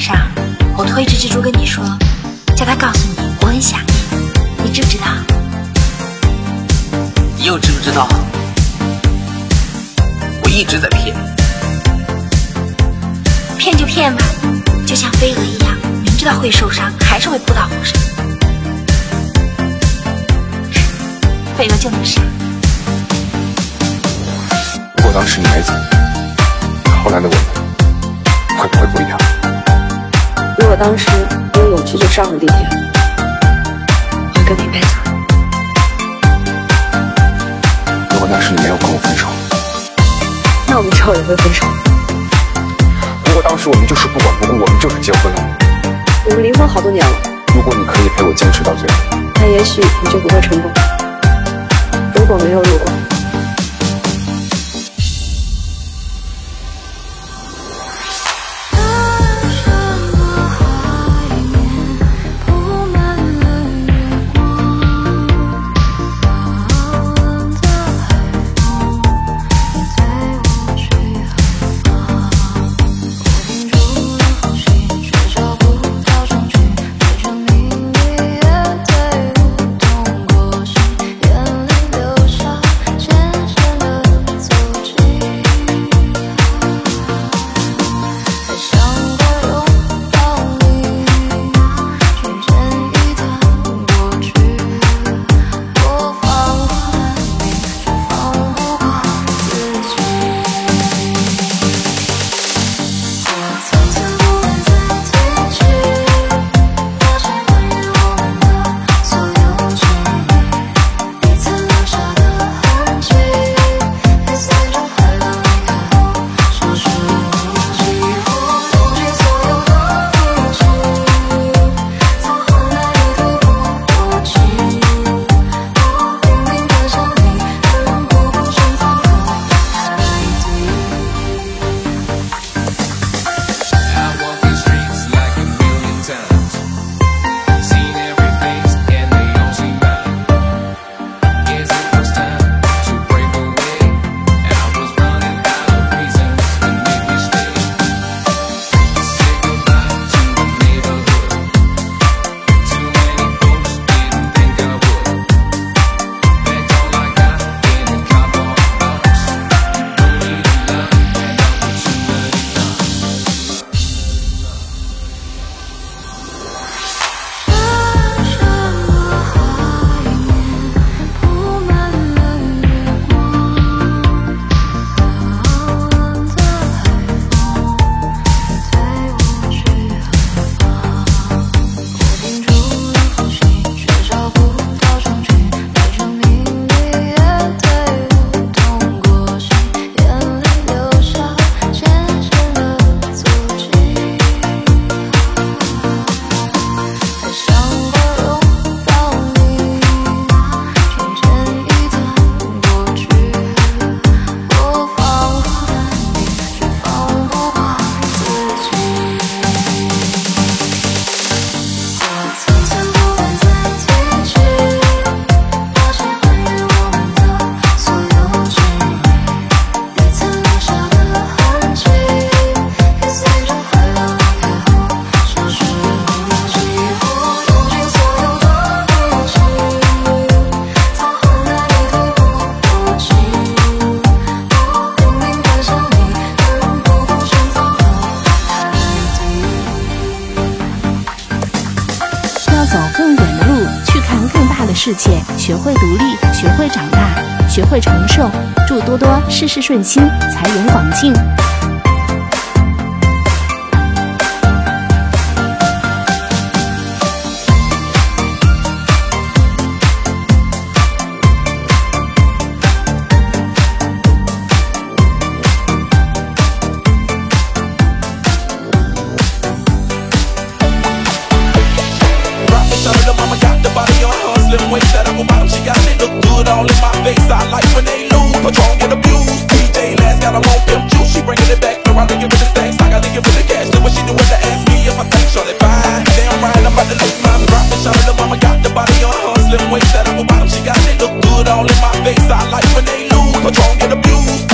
上，我推着蜘蛛跟你说，叫他告诉你我很想你，你知不知道？你又知不知道？我一直在骗，骗就骗吧，就像飞蛾一样，明知道会受伤，还是会扑到我身。飞蛾就那么傻。如果当时你没走，后来的我们会不会不一样？如果当时你有勇气就上了地铁，我跟你一辈子。如果当时你没有跟我分手，那我们之后也会分手。如果当时我们就是不管不顾，我们就是结婚了，我们离婚好多年了，如果你可以陪我坚持到最后，那也许你就不会成功。如果没有如果。会长大，学会承受。祝多多事事顺心，财源广进。abused.